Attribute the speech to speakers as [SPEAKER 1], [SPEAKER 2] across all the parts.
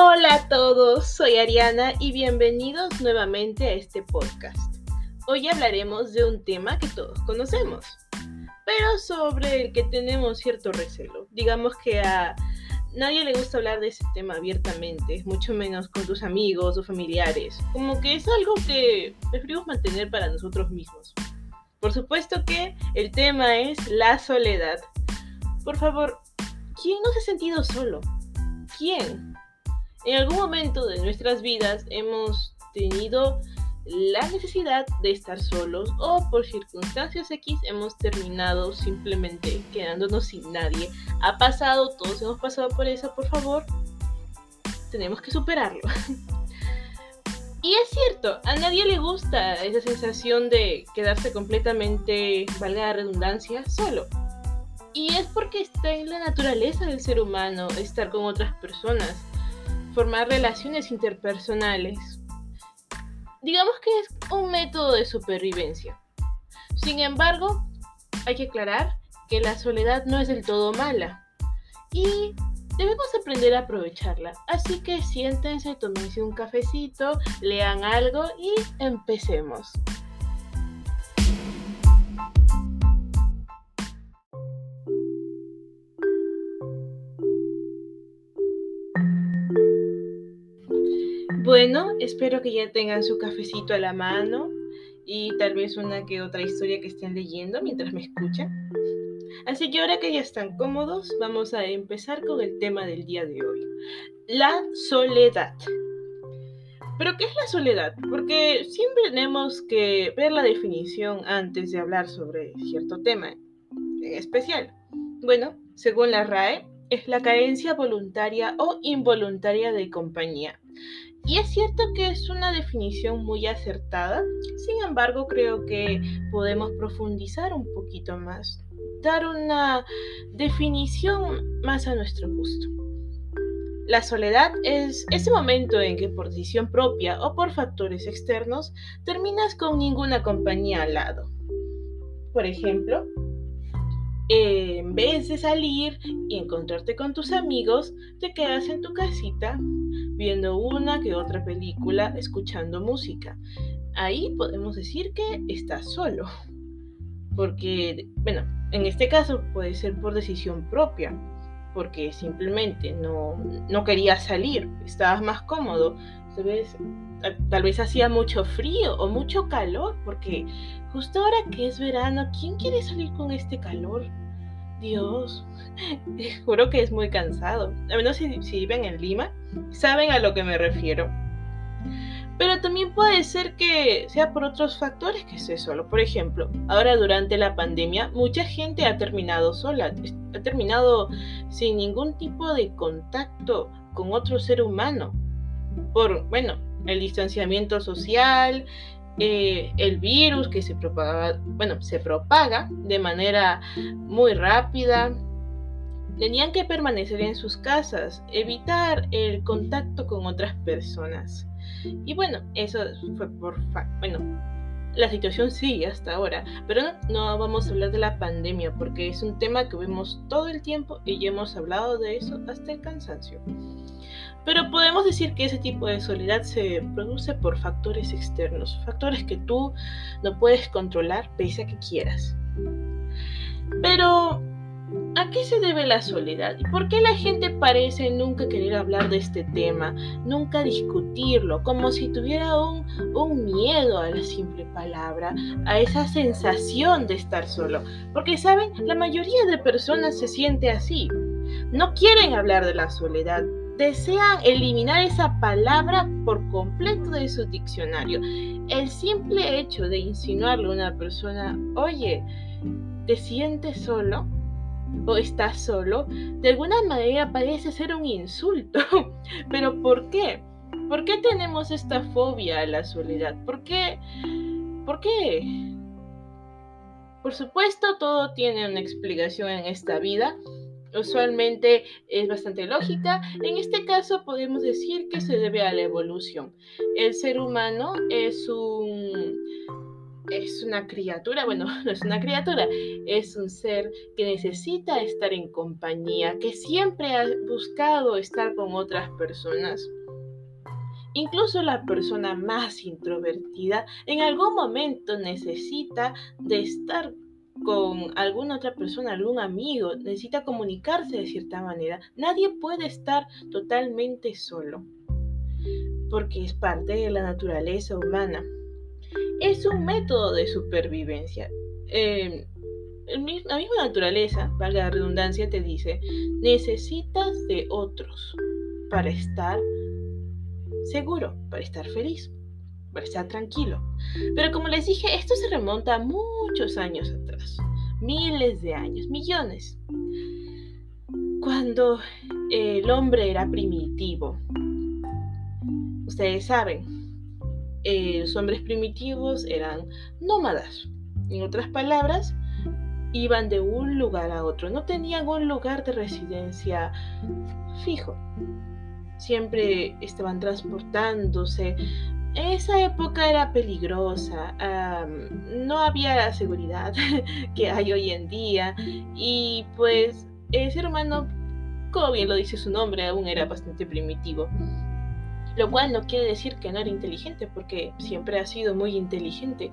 [SPEAKER 1] Hola a todos, soy Ariana y bienvenidos nuevamente a este podcast. Hoy hablaremos de un tema que todos conocemos, pero sobre el que tenemos cierto recelo. Digamos que a nadie le gusta hablar de ese tema abiertamente, mucho menos con tus amigos o familiares. Como que es algo que preferimos mantener para nosotros mismos. Por supuesto que el tema es la soledad. Por favor, ¿quién no se ha sentido solo? ¿Quién? En algún momento de nuestras vidas hemos tenido la necesidad de estar solos o por circunstancias X hemos terminado simplemente quedándonos sin nadie. Ha pasado, todos hemos pasado por eso, por favor. Tenemos que superarlo. y es cierto, a nadie le gusta esa sensación de quedarse completamente, valga la redundancia, solo. Y es porque está en la naturaleza del ser humano estar con otras personas, formar relaciones interpersonales. Digamos que es un método de supervivencia. Sin embargo, hay que aclarar que la soledad no es del todo mala y debemos aprender a aprovecharla. Así que siéntense, tómense un cafecito, lean algo y empecemos. Bueno, espero que ya tengan su cafecito a la mano y tal vez una que otra historia que estén leyendo mientras me escuchan. Así que ahora que ya están cómodos, vamos a empezar con el tema del día de hoy, la soledad. ¿Pero qué es la soledad? Porque siempre tenemos que ver la definición antes de hablar sobre cierto tema en especial. Bueno, según la RAE, es la carencia voluntaria o involuntaria de compañía y es cierto que es una definición muy acertada, sin embargo creo que podemos profundizar un poquito más, dar una definición más a nuestro gusto. La soledad es ese momento en que por decisión propia o por factores externos terminas con ninguna compañía al lado. Por ejemplo, en vez de salir y encontrarte con tus amigos, te quedas en tu casita viendo una que otra película, escuchando música. Ahí podemos decir que estás solo. Porque, bueno, en este caso puede ser por decisión propia, porque simplemente no, no querías salir, estabas más cómodo, tal vez, hacía mucho frío o mucho calor, porque justo ahora que es verano, ¿quién quiere salir con este calor? Dios, juro que es muy cansado. A menos si, si, viven en Lima, saben a lo que me refiero. Pero también puede ser que sea por otros factores que esté solo. Por ejemplo, ahora durante la pandemia, mucha gente ha terminado sola, ha terminado sin ningún tipo de contacto con otro ser humano. Por, bueno, el distanciamiento social, eh, el virus que se propaga, bueno, se propaga de manera muy rápida. Tenían que permanecer en sus casas, evitar el contacto con otras personas. Y bueno, eso fue por bueno, la situación sigue hasta ahora, pero no, vamos a hablar de la pandemia porque es un tema que vemos todo el tiempo y ya hemos hablado de eso hasta el cansancio. Pero podemos decir que ese tipo de soledad se produce por factores externos, factores que tú no puedes controlar pese a que quieras. Pero, ¿a qué se debe la soledad? ¿Y por qué la gente parece nunca querer hablar de este tema, nunca discutirlo, como si tuviera un, un miedo a la simple palabra, a esa sensación de estar solo? Porque, ¿saben? La mayoría de personas se siente así. No quieren hablar de la soledad, desean eliminar esa palabra por completo de su diccionario. El simple hecho de insinuarle a una persona, oye, ¿te sientes solo? ¿O estás solo? De alguna manera parece ser un insulto. ¿Pero por qué? ¿Por qué tenemos esta fobia a la soledad? ¿Por qué? ¿Por qué? Por supuesto, todo tiene una explicación en esta vida usualmente es bastante lógica. En este caso podemos decir que se debe a la evolución. El ser humano es un es una criatura, bueno, no es una criatura, es un ser que necesita estar en compañía, que siempre ha buscado estar con otras personas. Incluso la persona más introvertida en algún momento necesita de estar con alguna otra persona, algún amigo, necesita comunicarse de cierta manera. Nadie puede estar totalmente solo, porque es parte de la naturaleza humana. Es un método de supervivencia. Em, la misma naturaleza, valga la redundancia, te dice, necesitas de otros para estar seguro, para estar feliz, para estar tranquilo. Pero como les dije, esto se remonta a muchos años atrás, miles de años, millones. Cuando el hombre era primitivo. Ustedes saben, eh, los hombres primitivos eran nómadas. En otras palabras, iban de un lugar a otro, no tenían un lugar de residencia fijo siempre estaban transportándose. Esa época era peligrosa, no había la seguridad que hay hoy en día y pues el ser humano, como bien lo dice su nombre, aún era bastante primitivo. Lo cual no quiere decir que no era inteligente, porque siempre ha sido muy inteligente.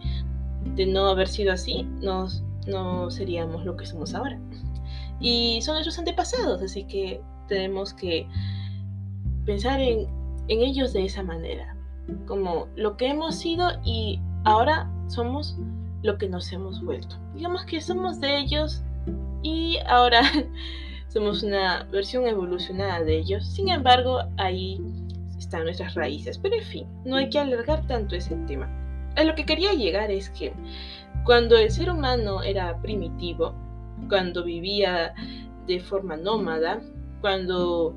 [SPEAKER 1] De no haber sido así, no seríamos lo que somos ahora. Y son nuestros antepasados, así que tenemos que pensar en, ellos de esa manera, como lo que hemos sido y ahora somos lo que nos hemos vuelto. Digamos que somos de ellos y ahora somos una versión evolucionada de ellos. Sin embargo, ahí están nuestras raíces. Pero en fin, no hay que alargar tanto ese tema. A lo que quería llegar es que cuando el ser humano era primitivo, cuando vivía de forma nómada, cuando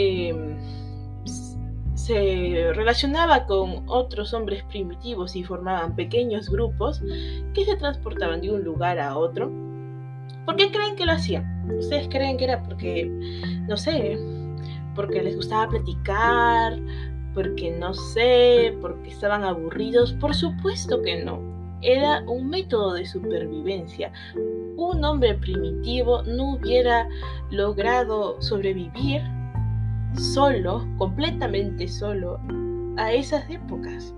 [SPEAKER 1] Em, se relacionaba con otros hombres primitivos y formaban pequeños grupos que se transportaban de un lugar a otro. ¿Por qué creen que lo hacían? ¿Ustedes creen que era porque, no sé, porque les gustaba platicar, porque no sé, porque estaban aburridos? Por supuesto que no. Era un método de supervivencia. Un hombre primitivo no hubiera logrado sobrevivir solo, completamente solo, a esas épocas.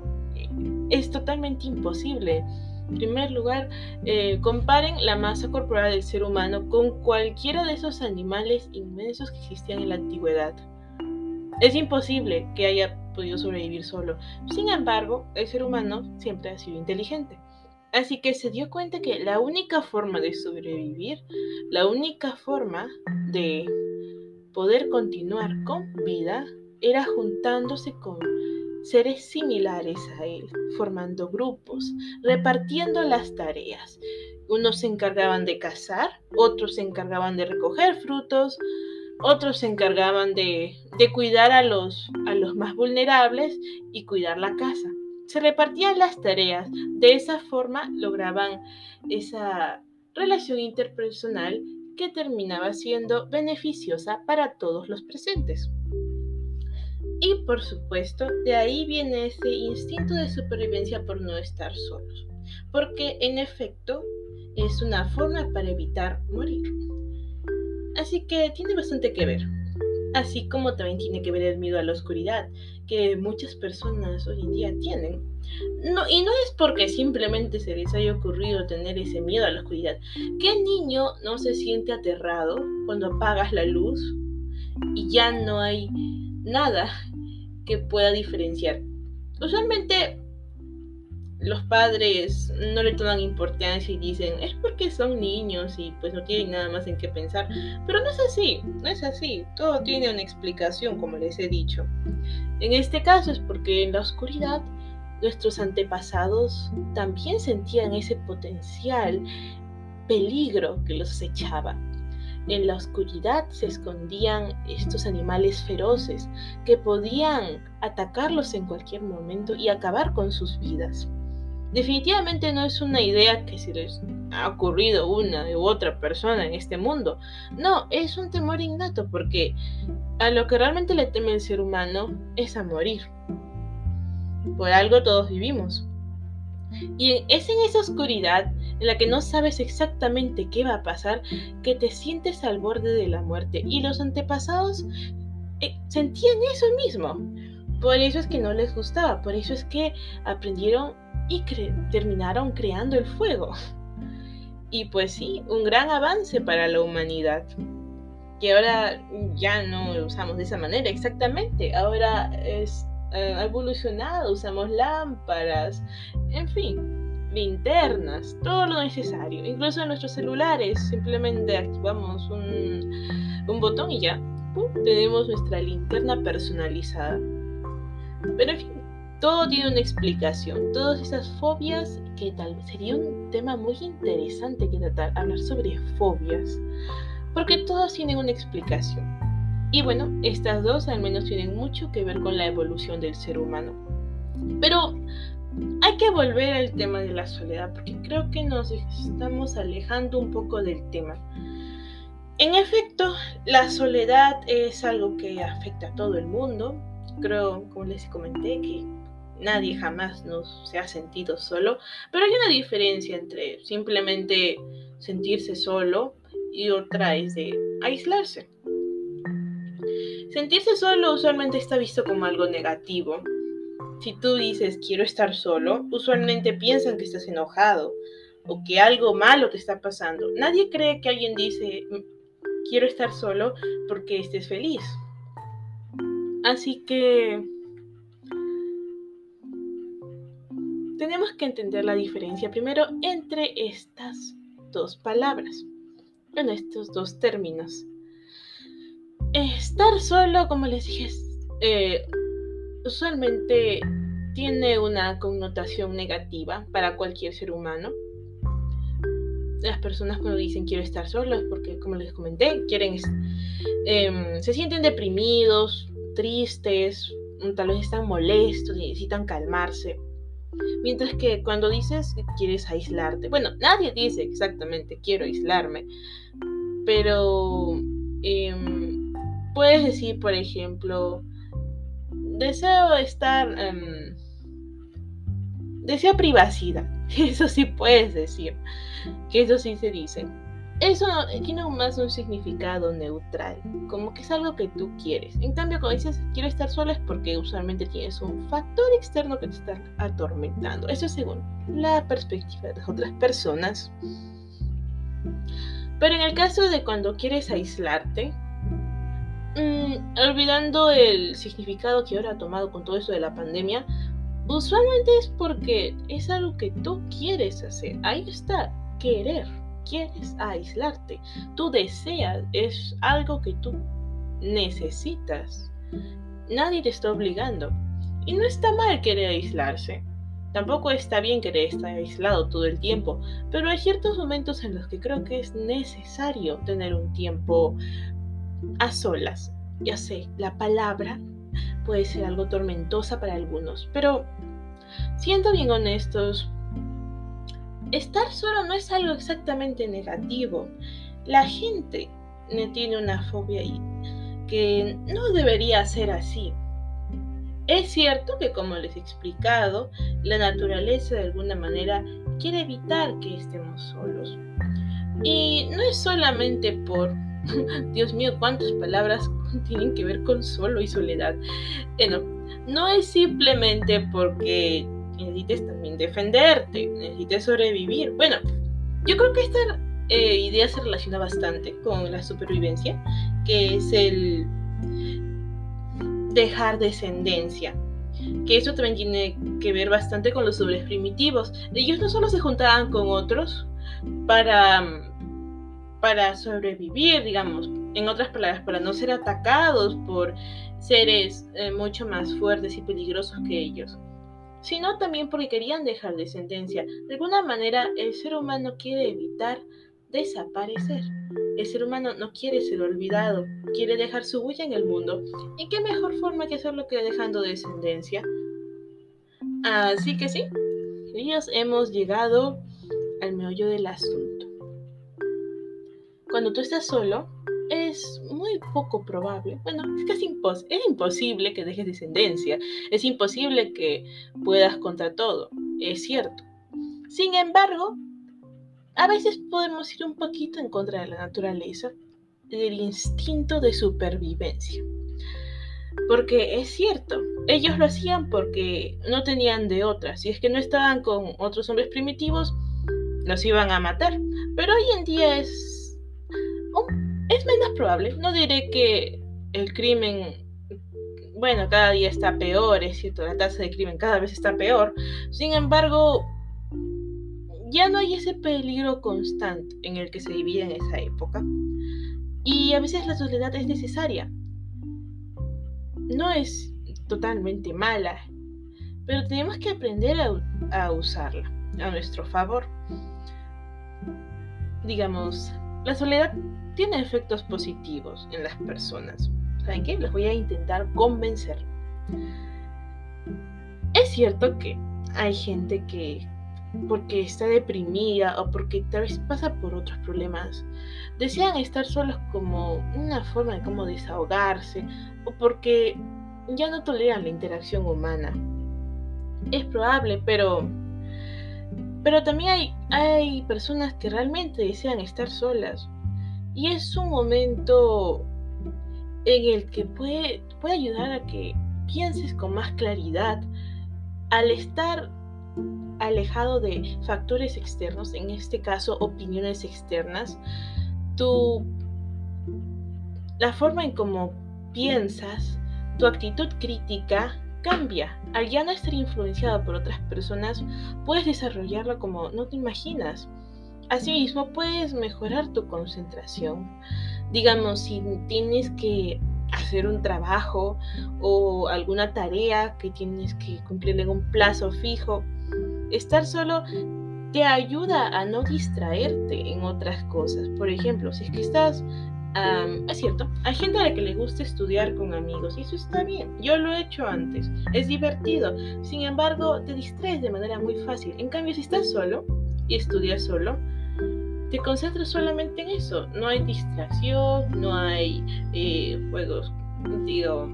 [SPEAKER 1] Es totalmente imposible. En primer lugar, eh, comparen la masa corporal del ser humano con cualquiera de esos animales inmensos que existían en la antigüedad. Es imposible que haya podido sobrevivir solo. Sin embargo, el ser humano siempre ha sido inteligente. Así que se dio cuenta que la única forma de sobrevivir, la única forma de poder continuar con vida era juntándose con seres similares a él, formando grupos, repartiendo las tareas. Unos se encargaban de cazar, otros se encargaban de recoger frutos, otros se encargaban de, cuidar a los, a los más vulnerables y cuidar la casa. Se repartían las tareas, de esa forma lograban esa relación interpersonal que terminaba siendo beneficiosa para todos los presentes. Y por supuesto, de ahí viene ese instinto de supervivencia por no estar solos, porque en efecto es una forma para evitar morir. Así que tiene bastante que ver. Así como también tiene que ver el miedo a la oscuridad, que muchas personas hoy en día tienen. No, y no es porque simplemente se les haya ocurrido tener ese miedo a la oscuridad. ¿Qué niño no se siente aterrado cuando apagas la luz y ya no hay nada que pueda diferenciar? Usualmente los padres no le toman importancia y dicen, es porque son niños y pues no tienen nada más en qué pensar. Pero no es así, no es así. Todo tiene una explicación, como les he dicho. En este caso es porque en la oscuridad nuestros antepasados también sentían ese potencial peligro que los acechaba. En la oscuridad se escondían estos animales feroces que podían atacarlos en cualquier momento y acabar con sus vidas. Definitivamente no es una idea que se les ha ocurrido una u otra persona en este mundo. No, es un temor innato porque a lo que realmente le teme el ser humano es a morir. Por algo todos vivimos. Y es en esa oscuridad en la que no sabes exactamente qué va a pasar que te sientes al borde de la muerte. Y los antepasados eh, sentían eso mismo. Por eso es que no les gustaba, por eso es que aprendieron y terminaron creando el fuego. Y pues sí, un gran avance para la humanidad. Que ahora ya no usamos de esa manera exactamente. Ahora es, eh, evolucionado, usamos lámparas, en fin, linternas, todo lo necesario. Incluso en nuestros celulares simplemente activamos un, un botón y ya tenemos nuestra linterna personalizada. Pero en fin, todo tiene una explicación. Todas esas fobias, que tal vez sería un tema muy interesante que tratar, hablar sobre fobias, porque todas tienen una explicación. Y bueno, estas dos al menos tienen mucho que ver con la evolución del ser humano. Pero hay que volver al tema de la soledad, porque creo que nos estamos alejando un poco del tema. En efecto, la soledad es algo que afecta a todo el mundo. Creo, como les comenté, que nadie jamás nos se ha sentido solo, pero hay una diferencia entre simplemente sentirse solo y otra es de aislarse. Sentirse solo usualmente está visto como algo negativo. Si tú dices quiero estar solo, usualmente piensan que estás enojado o que algo malo te está pasando. Nadie cree que alguien dice quiero estar solo porque estés feliz. Así que tenemos que entender la diferencia primero entre estas dos palabras, en estos dos términos. Estar solo, como les dije, eh, usualmente tiene una connotación negativa para cualquier ser humano las personas cuando dicen quiero estar solas, porque como les comenté, quieren, em, se sienten deprimidos, tristes, tal vez están molestos, necesitan calmarse. Mientras que cuando dices que quieres aislarte, bueno, nadie dice exactamente quiero aislarme, pero em, puedes decir, por ejemplo, deseo estar, em, deseo privacidad, eso sí puedes decir que eso sí se dice. Eso tiene más un significado neutral, como que es algo que tú quieres. En cambio, cuando dices quiero estar sola es porque usualmente tienes un factor externo que te está atormentando. Eso es según la perspectiva de otras personas. Pero en el caso de cuando quieres aislarte, mm, olvidando el significado que ahora ha tomado con todo eso de la pandemia, usualmente es porque es algo que tú quieres hacer. Ahí está, querer, quieres aislarte, tú deseas, es algo que tú necesitas. Nadie te está obligando. Y no está mal querer aislarse. Tampoco está bien querer estar aislado todo el tiempo, pero hay ciertos momentos en los que creo que es necesario tener un tiempo a solas. Ya sé, la palabra puede ser algo tormentosa para algunos, pero siendo bien honestos, estar solo no es algo exactamente negativo. La gente tiene una fobia y que no debería ser así. Es cierto que, como les he explicado, la naturaleza de alguna manera quiere evitar que estemos solos. Y no es solamente por, Dios mío, cuántas palabras tienen que ver con solo y soledad. Bueno, no es simplemente porque necesites también defenderte, necesites sobrevivir. Bueno, yo creo que esta eh, idea se relaciona bastante con la supervivencia, que es el dejar descendencia. Que eso también tiene que ver bastante con los hombres primitivos. Ellos no solo se juntaban con otros para, para sobrevivir, digamos, en otras palabras, para no ser atacados por seres eh, mucho más fuertes y peligrosos que ellos sino también porque querían dejar descendencia. De alguna manera, el ser humano quiere evitar desaparecer. El ser humano no quiere ser olvidado, quiere dejar su huella en el mundo. ¿Y qué mejor forma que hacerlo que dejando descendencia? Así que sí, ellos hemos llegado al meollo del asunto. Cuando tú estás solo, es muy poco probable, bueno, es casi es imposible que dejes descendencia, es imposible que puedas contra todo, es cierto, Sin embargo, a veces podemos ir un poquito en contra de la naturaleza, del instinto de supervivencia. Porque es cierto, ellos lo hacían porque no tenían de otra. Si es que no estaban con otros hombres primitivos, los iban a matar. Pero hoy en día es, es menos probable. No diré que el crimen, bueno, cada día está peor, es cierto, la tasa de crimen cada vez está peor. Sin embargo, ya no hay ese peligro constante en el que se vivía en esa época. Y a veces la soledad es necesaria. No es totalmente mala, pero tenemos que aprender a, usarla a nuestro favor. Digamos, la soledad tiene efectos positivos en las personas. ¿Saben qué? Les voy a intentar convencer. Es cierto que hay gente que porque está deprimida o porque tal vez pasa por otros problemas, desean estar solos como una forma de cómo desahogarse o porque ya no toleran la interacción humana. Es probable, pero pero también hay, hay personas que realmente desean estar solas y es un momento en el que puede, puede ayudar a que pienses con más claridad al estar alejado de factores externos, en este caso opiniones externas, tu, la forma en cómo piensas, tu actitud crítica cambia. Al ya no estar influenciado por otras personas, puedes desarrollarlo como no te imaginas. Asimismo, puedes mejorar tu concentración. Digamos, si tienes que hacer un trabajo o alguna tarea que tienes que cumplir en un plazo fijo, Estar solo te ayuda a no distraerte en otras cosas. Por ejemplo, si es que estás... es cierto, hay gente a la que le gusta estudiar con amigos y eso está bien. Yo lo he hecho antes. Es divertido. Sin embargo, te distraes de manera muy fácil. En cambio, si estás solo y estudias solo, te concentras solamente en eso. No hay distracción, no hay eh, juegos, digo,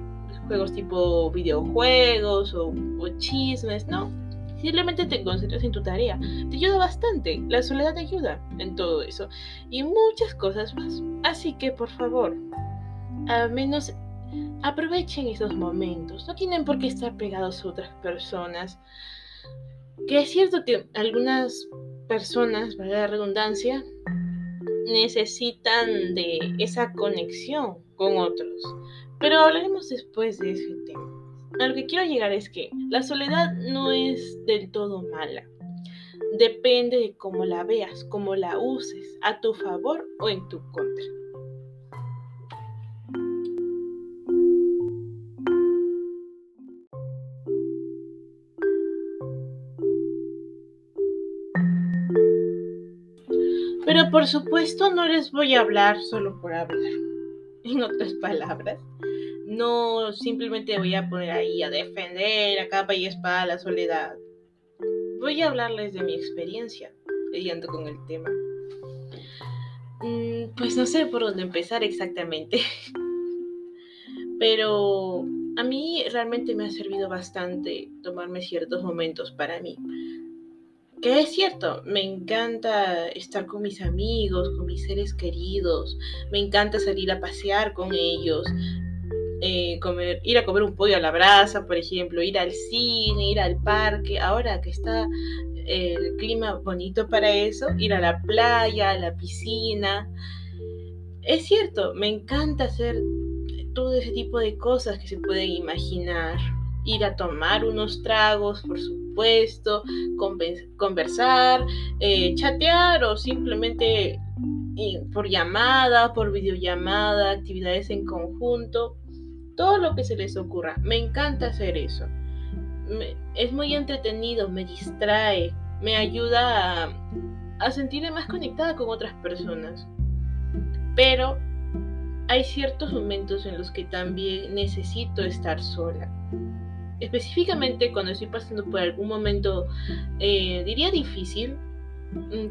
[SPEAKER 1] juegos tipo videojuegos o chismes, no Simplemente te concentras en tu tarea. Te ayuda bastante. La soledad te ayuda en todo eso. Y muchas cosas más. Así que por favor, al menos aprovechen esos momentos. No tienen por qué estar pegados a otras personas. Que es cierto que algunas personas, para la redundancia, necesitan de esa conexión con otros. Pero hablaremos después de ese tema. A lo que quiero llegar es que la soledad no es del todo mala. Depende de cómo la veas, cómo la uses, a tu favor o en tu contra. Por supuesto no les voy a hablar solo por hablar. En otras palabras, no simplemente voy a poner ahí a defender a capa y espada la soledad. Voy a hablarles de mi experiencia lidiando con el tema. Mm, pues no sé por dónde empezar exactamente. Pero a mí realmente me ha servido bastante tomarme ciertos momentos para mí. Que es cierto, me encanta estar con mis amigos, con mis seres queridos, me encanta salir a pasear con ellos, eh, ir a comer un pollo a la brasa, por ejemplo, ir al cine, ir al parque, ahora que está el clima bonito para eso, ir a la playa, a la piscina. Es cierto, me encanta hacer todo ese tipo de cosas que se pueden imaginar. Ir a tomar unos tragos, por supuesto, conversar, eh, chatear o simplemente por llamada, por videollamada, actividades en conjunto todo lo que se les ocurra. Me encanta hacer eso. es muy entretenido, me distrae, me ayuda a, a sentirme más conectada con otras personas. Pero hay ciertos momentos en los que también necesito estar sola. Específicamente cuando estoy pasando por algún momento, eh, diría difícil,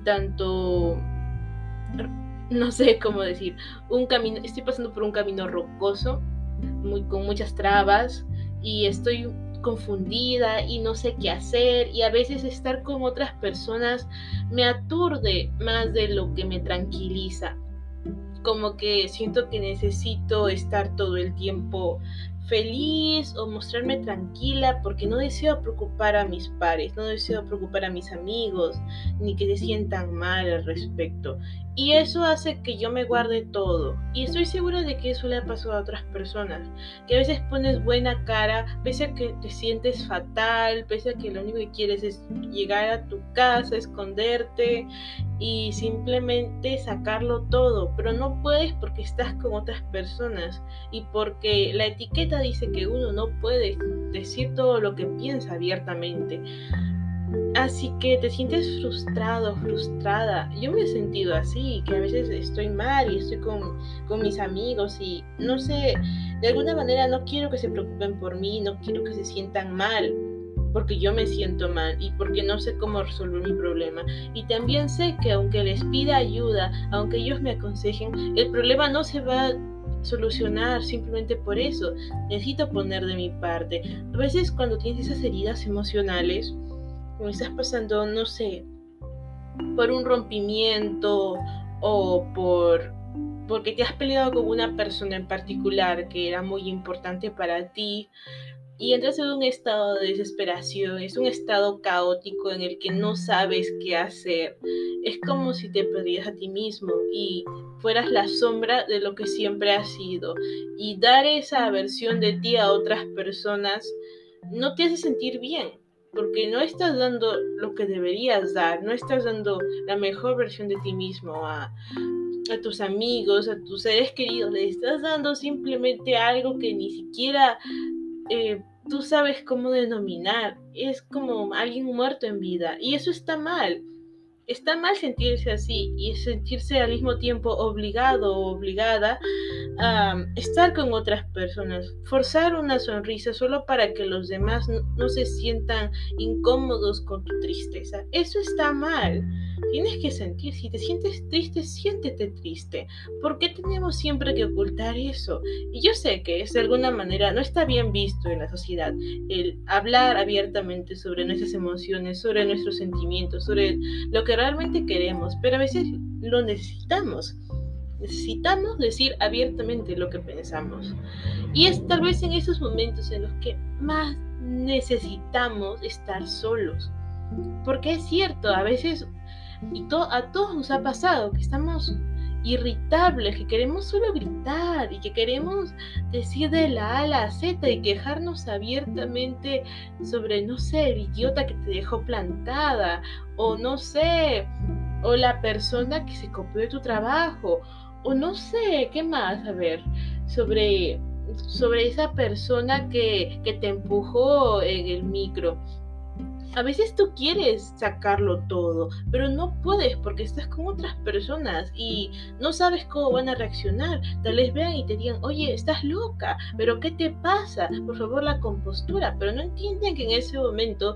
[SPEAKER 1] tanto, no sé cómo decir, un camino, estoy pasando por un camino rocoso muy, con muchas trabas y estoy confundida y no sé qué hacer y a veces estar con otras personas me aturde más de lo que me tranquiliza. Como que siento que necesito estar todo el tiempo feliz o mostrarme tranquila porque no deseo preocupar a mis pares, no deseo preocupar a mis amigos, ni que se sientan mal al respecto. Y eso hace que yo me guarde todo. Y estoy segura de que eso le ha pasado a otras personas. Que a veces pones buena cara, pese a que te sientes fatal, pese a que lo único que quieres es llegar a tu casa, esconderte y simplemente sacarlo todo. Pero no puedes porque estás con otras personas. Y porque la etiqueta dice que uno no puede decir todo lo que piensa abiertamente. Así que te sientes frustrado, frustrada. Yo me he sentido así, que a veces estoy mal y estoy con, con, mis amigos y no sé, de alguna manera no quiero que se preocupen por mí, no quiero que se sientan mal, porque yo me siento mal y porque no sé cómo resolver mi problema. Y también sé que aunque les pida ayuda, aunque ellos me aconsejen, el problema no se va a solucionar simplemente por eso. Necesito poner de mi parte. A veces cuando tienes esas heridas emocionales, o estás pasando, no sé, por un rompimiento o por porque te has peleado con una persona en particular que era muy importante para ti y entras en un estado de desesperación, es un estado caótico en el que no sabes qué hacer. Es como si te perdieras a ti mismo y fueras la sombra de lo que siempre has sido. Y dar esa versión de ti a otras personas no te hace sentir bien porque no estás dando lo que deberías dar, no estás dando la mejor versión de ti mismo a, tus amigos, a tus seres queridos, le estás dando simplemente algo que ni siquiera eh, tú sabes cómo denominar, es como alguien muerto en vida y eso está mal. Está mal sentirse así y sentirse al mismo tiempo obligado o obligada a estar con otras personas, forzar una sonrisa solo para que los demás no, se sientan incómodos con tu tristeza. Eso está mal. Tienes que sentir, si te sientes triste, siéntete triste. ¿Por qué tenemos siempre que ocultar eso? Y yo sé que es de alguna manera no está bien visto en la sociedad el hablar abiertamente sobre nuestras emociones, sobre nuestros sentimientos, sobre lo que realmente queremos, pero a veces lo necesitamos. Necesitamos decir abiertamente lo que pensamos. Y es tal vez en esos momentos en los que más necesitamos estar solos. Porque es cierto, a veces, y a todos nos ha pasado, que estamos irritables, que queremos solo gritar y que queremos decir de la A a la Z y quejarnos abiertamente sobre, no sé, el idiota que te dejó plantada, o no sé, o la persona que se copió de tu trabajo, o no sé, ¿qué más? A ver, sobre, sobre esa persona que, que te empujó en el micro. A veces tú quieres sacarlo todo, pero no puedes porque estás con otras personas y no sabes cómo van a reaccionar. Tal vez vean y te digan, oye, estás loca, pero ¿qué te pasa? Por favor, la compostura. Pero no entienden que en ese momento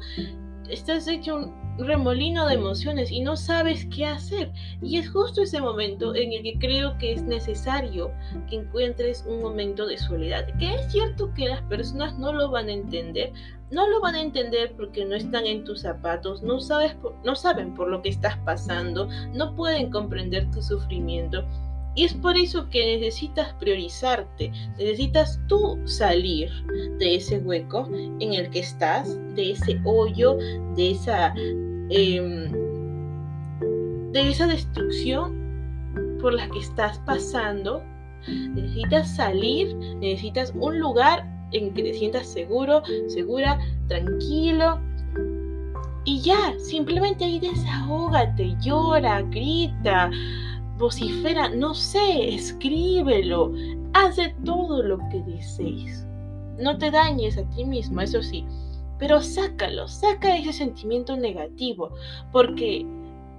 [SPEAKER 1] estás hecho un remolino de emociones y no sabes qué hacer. Y es justo ese momento en el que creo que es necesario que encuentres un momento de soledad. Que es cierto que las personas no lo van a entender, no lo van a entender porque no están en tus zapatos, no, sabes no saben por lo que estás pasando, no pueden comprender tu sufrimiento. Y es por eso que necesitas priorizarte, necesitas tú salir de ese hueco en el que estás, de ese hoyo, de esa Em, de esa destrucción por la que estás pasando, necesitas salir, necesitas un lugar en que te sientas seguro, segura, tranquilo. Y ya, simplemente ahí desahógate, llora, grita, vocifera, no sé, escríbelo, haz de todo lo que desees. No te dañes a ti mismo, eso sí, pero sácalo, saca ese sentimiento negativo, porque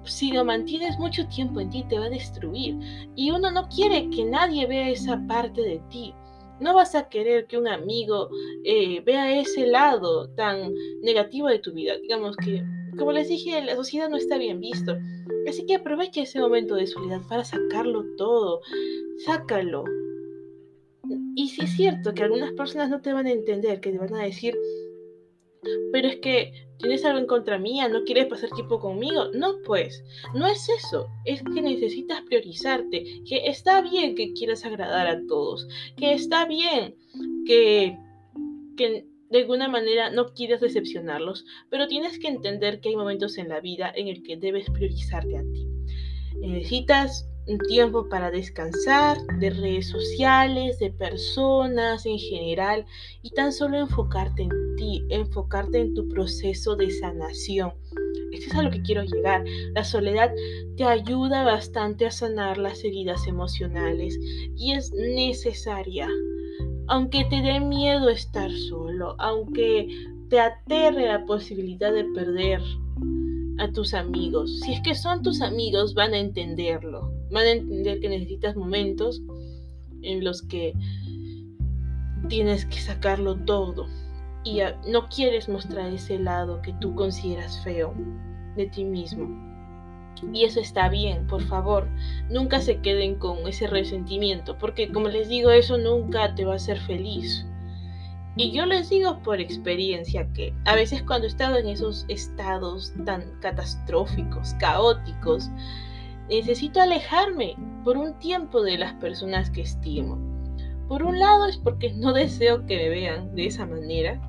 [SPEAKER 1] si lo mantienes mucho tiempo en ti te va a destruir. Y uno no quiere que nadie vea esa parte de ti. No vas a querer que un amigo eh, vea ese lado tan negativo de tu vida. Digamos que, como les dije, la sociedad no está bien visto. Así que aprovecha ese momento de soledad para sacarlo todo. Sácalo. Y si es cierto que algunas personas no te van a entender, que te van a decir, pero es que tienes algo en contra mía, no quieres pasar tiempo conmigo. No, pues, no es eso, es que necesitas priorizarte, que está bien que quieras agradar a todos, que está bien que, que de alguna manera no quieras decepcionarlos, pero tienes que entender que hay momentos en la vida en el que debes priorizarte a ti. Necesitas un tiempo para descansar de redes sociales, de personas en general y tan solo enfocarte en ti, enfocarte en tu proceso de sanación. Esto es a lo que quiero llegar. La soledad te ayuda bastante a sanar las heridas emocionales y es necesaria. Aunque te dé miedo estar solo, aunque te aterre la posibilidad de perder a tus amigos. Si es que son tus amigos, van a entenderlo. Van a entender que necesitas momentos en los que tienes que sacarlo todo y no quieres mostrar ese lado que tú consideras feo de ti mismo. Y eso está bien, por favor, nunca se queden con ese resentimiento, porque como les digo, eso nunca te va a hacer feliz. Y yo les digo por experiencia que a veces cuando he estado en esos estados tan catastróficos, caóticos, necesito alejarme por un tiempo de las personas que estimo. Por un lado es porque no deseo que me vean de esa manera,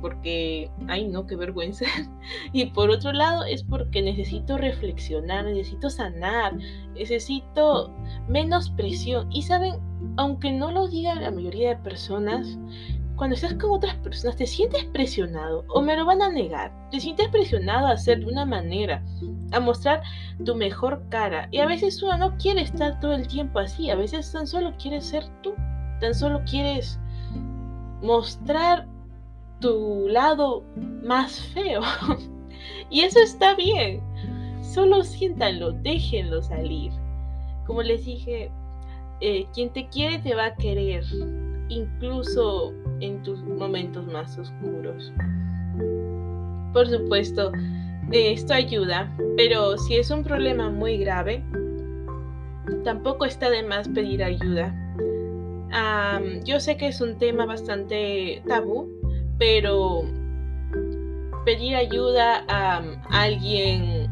[SPEAKER 1] porque, ay no, qué vergüenza. Y por otro lado es porque necesito reflexionar, necesito sanar, necesito menos presión. Y saben, aunque no lo diga la mayoría de personas, cuando estás con otras personas te sientes presionado o me lo van a negar. Te sientes presionado a hacer de una manera, a mostrar tu mejor cara. Y a veces uno no quiere estar todo el tiempo así, a veces tan solo quieres ser tú, tan solo quieres mostrar tu lado más feo. y eso está bien. Solo siéntanlo, déjenlo salir. Como les dije, eh, quien te quiere te va a querer incluso en tus momentos más oscuros. Por supuesto, esto ayuda, pero si es un problema muy grave, tampoco está de más pedir ayuda. yo sé que es un tema bastante tabú, pero pedir ayuda a alguien,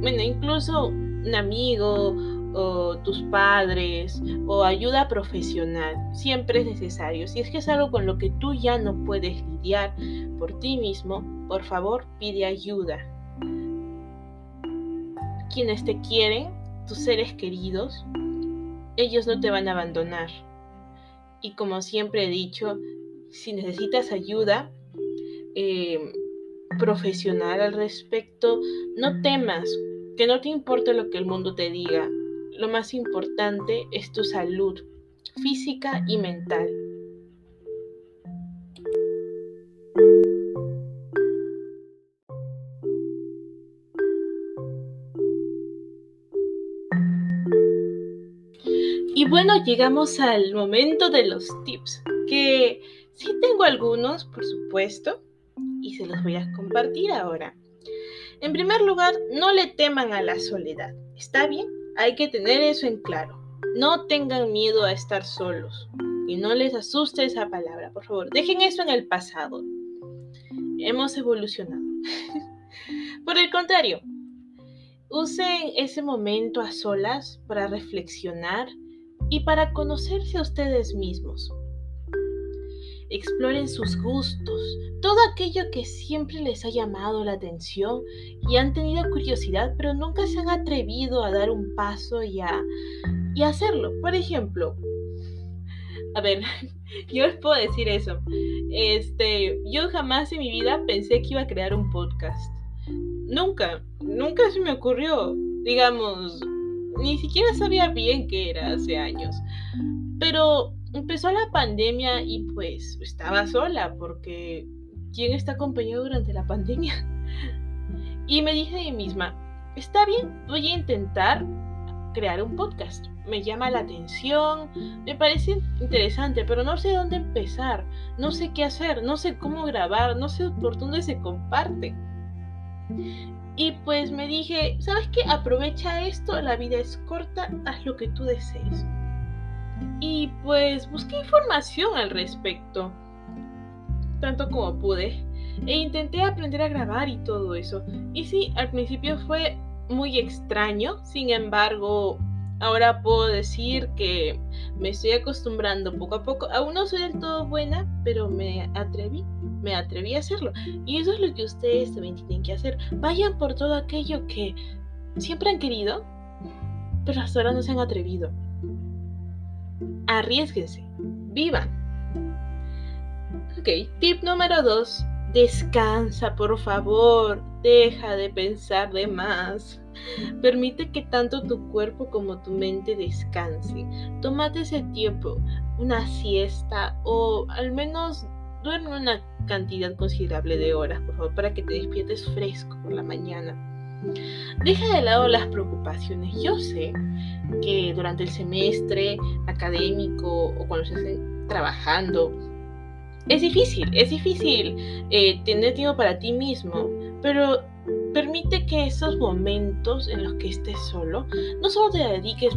[SPEAKER 1] bueno, incluso un amigo o tus padres o ayuda profesional. Siempre es necesario. Si es que es algo con lo que tú ya no puedes lidiar por ti mismo, por favor pide ayuda. Quienes te quieren, tus seres queridos, ellos no te van a abandonar. Y como siempre he dicho, si necesitas ayuda eh, profesional al respecto, no temas, que no te importe lo que el mundo te diga lo más importante es tu salud física y mental. Y bueno, llegamos al momento de los tips, que sí tengo algunos, por supuesto, y se los voy a compartir ahora. En primer lugar, no le teman a la soledad. ¿Está bien? Hay que tener eso en claro. No tengan miedo a estar solos. Y no les asuste esa palabra, por favor. Dejen eso en el pasado. Hemos evolucionado. por el contrario, usen ese momento a solas para reflexionar y para conocerse a ustedes mismos exploren sus gustos, todo aquello que siempre les ha llamado la atención y han tenido curiosidad, pero nunca se han atrevido a dar un paso y a, y hacerlo. Por ejemplo, a ver, yo les puedo decir eso. Este, yo jamás en mi vida pensé que iba a crear un podcast. Nunca, nunca se me ocurrió. Digamos, ni siquiera sabía bien qué era hace años. Pero empezó la pandemia y pues estaba sola porque ¿quién está acompañado durante la pandemia? Y me dije a mí misma, está bien, voy a intentar crear un podcast. Me llama la atención, me parece interesante, pero no sé dónde empezar, no sé qué hacer, no sé cómo grabar, no sé por dónde se comparte. Y pues me dije, ¿sabes qué? Aprovecha esto, la vida es corta, haz lo que tú desees. Y pues busqué información al respecto. tanto como pude e intenté aprender a grabar y todo eso. Y sí, al principio fue muy extraño, sin embargo, ahora puedo decir que me estoy acostumbrando poco a poco. Aún no soy del todo buena, pero me atreví, me atreví a hacerlo. Y eso es lo que ustedes también tienen que hacer. Vayan por todo aquello que siempre han querido, pero hasta ahora no se han atrevido. Arriesguense, vivan. Ok, tip número 2. Descansa, por favor. Deja de pensar de más. Permite que tanto tu cuerpo como tu mente descansen. Tómate ese tiempo, una siesta o al menos duerme una cantidad considerable de horas, por favor, para que te despiertes fresco por la mañana. Deja de lado las preocupaciones. Yo sé que durante el semestre académico o cuando estés trabajando, es difícil, es difícil eh, tener tiempo para ti mismo, pero permite que esos momentos en los que estés solo, no solo te dediques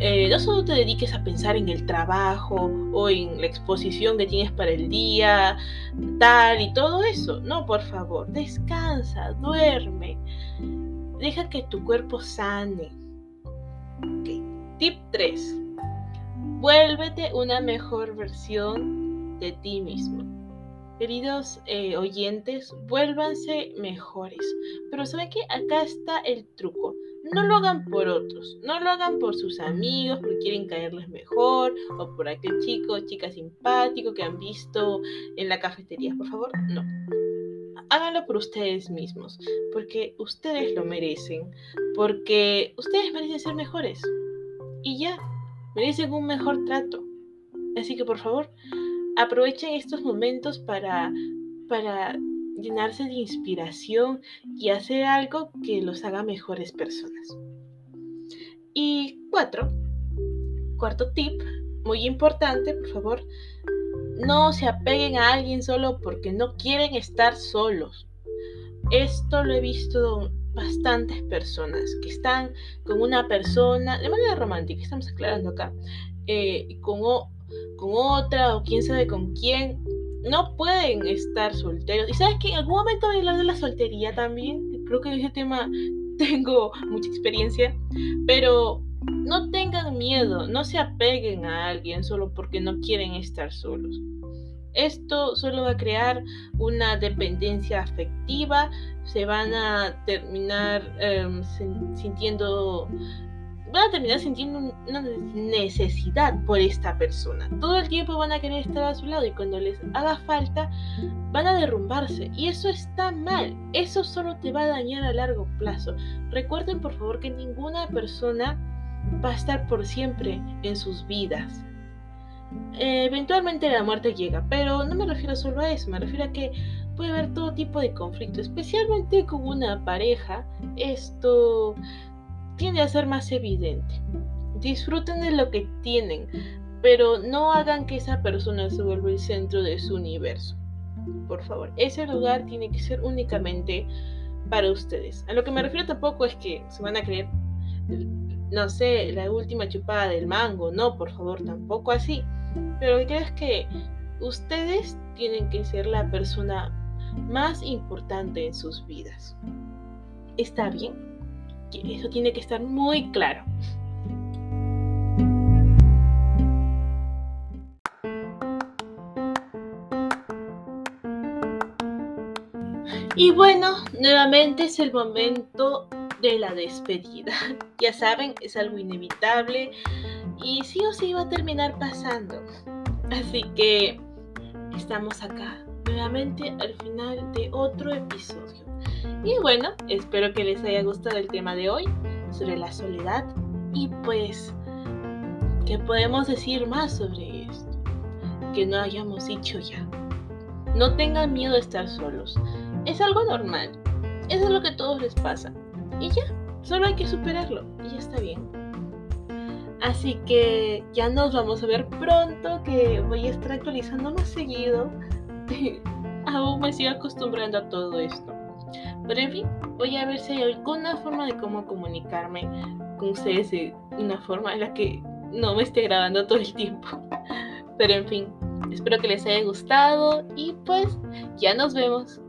[SPEAKER 1] eh, no solo te dediques a pensar en el trabajo o en la exposición que tienes para el día, tal y todo eso. No, por favor, descansa, duerme. Deja que tu cuerpo sane. Tip 3. Vuélvete una mejor versión de ti mismo. Queridos eh, oyentes, vuélvanse mejores. Pero ¿saben qué? Acá está el truco. No lo hagan por otros, no lo hagan por sus amigos, porque quieren caerles mejor, o por aquel chico chica simpático que han visto en la cafetería. Por favor, no. Háganlo por ustedes mismos, porque ustedes lo merecen, porque ustedes merecen ser mejores. Y ya, merecen un mejor trato. Así que por favor, aprovechen estos momentos para, para llenarse de inspiración y hacer algo que los haga mejores personas. Y cuatro, cuarto tip, muy importante, por favor, no se apeguen a alguien solo porque no quieren estar solos. Esto lo he visto bastantes personas que están con una persona, de manera romántica, estamos aclarando acá, eh, con, con otra o quién sabe con quién, no pueden estar solteros. Y sabes que en algún momento voy a hablar de la soltería también. Creo que en ese tema tengo mucha experiencia. Pero no tengan miedo, no se apeguen a alguien solo porque no quieren estar solos. Esto solo va a crear una dependencia afectiva, se van a terminar em, sintiendo van a terminar sintiendo una necesidad por esta persona. Todo el tiempo van a querer estar a su lado y cuando les haga falta van a derrumbarse. Y eso está mal. Eso solo te va a dañar a largo plazo. Recuerden por favor que ninguna persona va a estar por siempre en sus vidas. eventualmente la muerte llega, pero no me refiero solo a eso, me refiero a que puede haber todo tipo de conflicto, especialmente con una pareja. Esto tiende a ser más evidente. Disfruten de lo que tienen, pero no hagan que esa persona se vuelva el centro de su universo. Por favor, ese lugar tiene que ser únicamente para ustedes. A lo que me refiero tampoco es que se van a creer, no sé, la última chupada del mango. No, por favor, tampoco así. Pero lo que creo es que ustedes tienen que ser la persona más importante en sus vidas. ¿Está bien? Eso tiene que estar muy claro. Y bueno, nuevamente es el momento de la despedida. Ya saben, es algo inevitable y sí o sí va a terminar pasando. Así que estamos acá, nuevamente al final de otro episodio. Y bueno, espero que les haya gustado el tema de hoy sobre la soledad. Y pues, ¿qué podemos decir más sobre esto? Que no hayamos dicho ya. No tengan miedo de estar solos. Es algo normal. Eso es lo que a todos les pasa. Y ya, solo hay que superarlo. Y ya está bien. Así que ya nos vamos a ver pronto, que voy a estar actualizando más seguido. Aún me sigo acostumbrando a todo esto. Pero en fin, voy a ver si hay alguna forma de cómo comunicarme con ustedes de una forma en la que no me esté grabando todo el tiempo. Pero en fin, Espero que les haya gustado y pues ya nos vemos.